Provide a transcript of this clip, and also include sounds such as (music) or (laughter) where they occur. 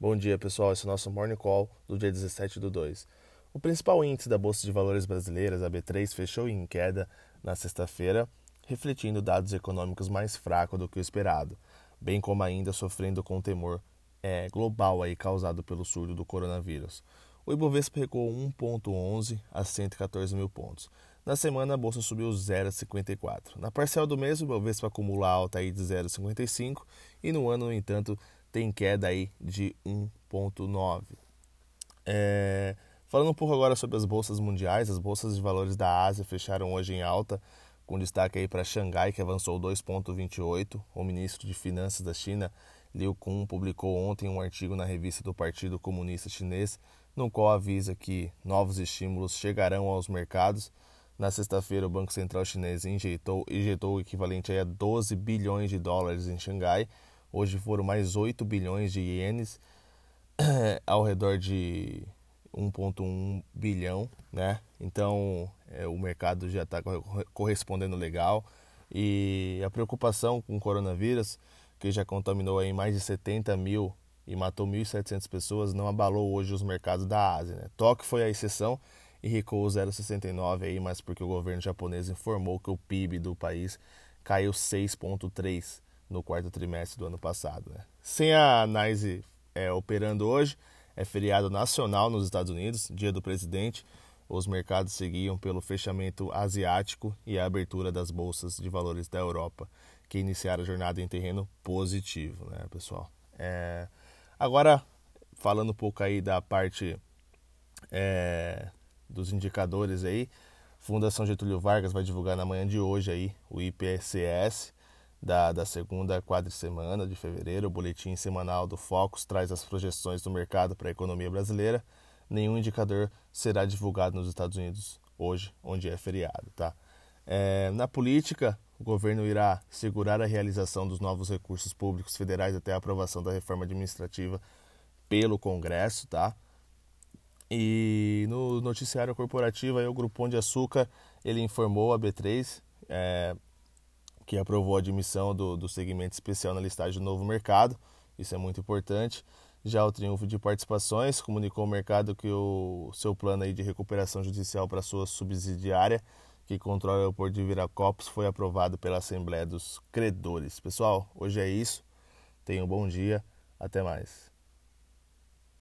Bom dia, pessoal. Esse é o nosso Morning Call do dia 17 do 2. O principal índice da Bolsa de Valores brasileiras, a B3, fechou em queda na sexta-feira, refletindo dados econômicos mais fracos do que o esperado, bem como ainda sofrendo com o temor é, global aí causado pelo surto do coronavírus. O Ibovespa recuou 1,11 a 114 mil pontos. Na semana, a bolsa subiu 0,54. Na parcial do mês, o Ibovespa acumula alta aí de 0,55 e no ano, no entanto, tem queda aí de 1,9. É, falando um pouco agora sobre as bolsas mundiais, as bolsas de valores da Ásia fecharam hoje em alta, com destaque aí para Xangai, que avançou 2,28. O ministro de Finanças da China, Liu Kun, publicou ontem um artigo na revista do Partido Comunista Chinês, no qual avisa que novos estímulos chegarão aos mercados. Na sexta-feira, o Banco Central Chinês injetou, injetou o equivalente a 12 bilhões de dólares em Xangai, Hoje foram mais 8 bilhões de ienes, (clears throat) ao redor de 1,1 bilhão, né? Então é, o mercado já está correspondendo legal. E a preocupação com o coronavírus, que já contaminou aí mais de 70 mil e matou 1.700 pessoas, não abalou hoje os mercados da Ásia. Né? Tóquio foi a exceção e recuou 0,69 aí, mas porque o governo japonês informou que o PIB do país caiu 6,3 no quarto trimestre do ano passado. Né? Sem a análise é, operando hoje, é feriado nacional nos Estados Unidos, dia do presidente. Os mercados seguiam pelo fechamento asiático e a abertura das bolsas de valores da Europa, que iniciaram a jornada em terreno positivo, né, pessoal? É... Agora, falando um pouco aí da parte é, dos indicadores aí, Fundação Getúlio Vargas vai divulgar na manhã de hoje aí o IPCS, da, da segunda quadricemana de fevereiro. O boletim semanal do Focus traz as projeções do mercado para a economia brasileira. Nenhum indicador será divulgado nos Estados Unidos hoje, onde é feriado. Tá? É, na política, o governo irá segurar a realização dos novos recursos públicos federais até a aprovação da reforma administrativa pelo Congresso. Tá? E no noticiário corporativo, aí, o Grupão de Açúcar ele informou a B3 é, que aprovou a admissão do, do segmento especial na listagem do novo mercado, isso é muito importante. Já o Triunfo de Participações comunicou ao mercado que o seu plano aí de recuperação judicial para sua subsidiária, que controla o aeroporto de Viracopos, foi aprovado pela Assembleia dos Credores. Pessoal, hoje é isso. Tenham um bom dia. Até mais.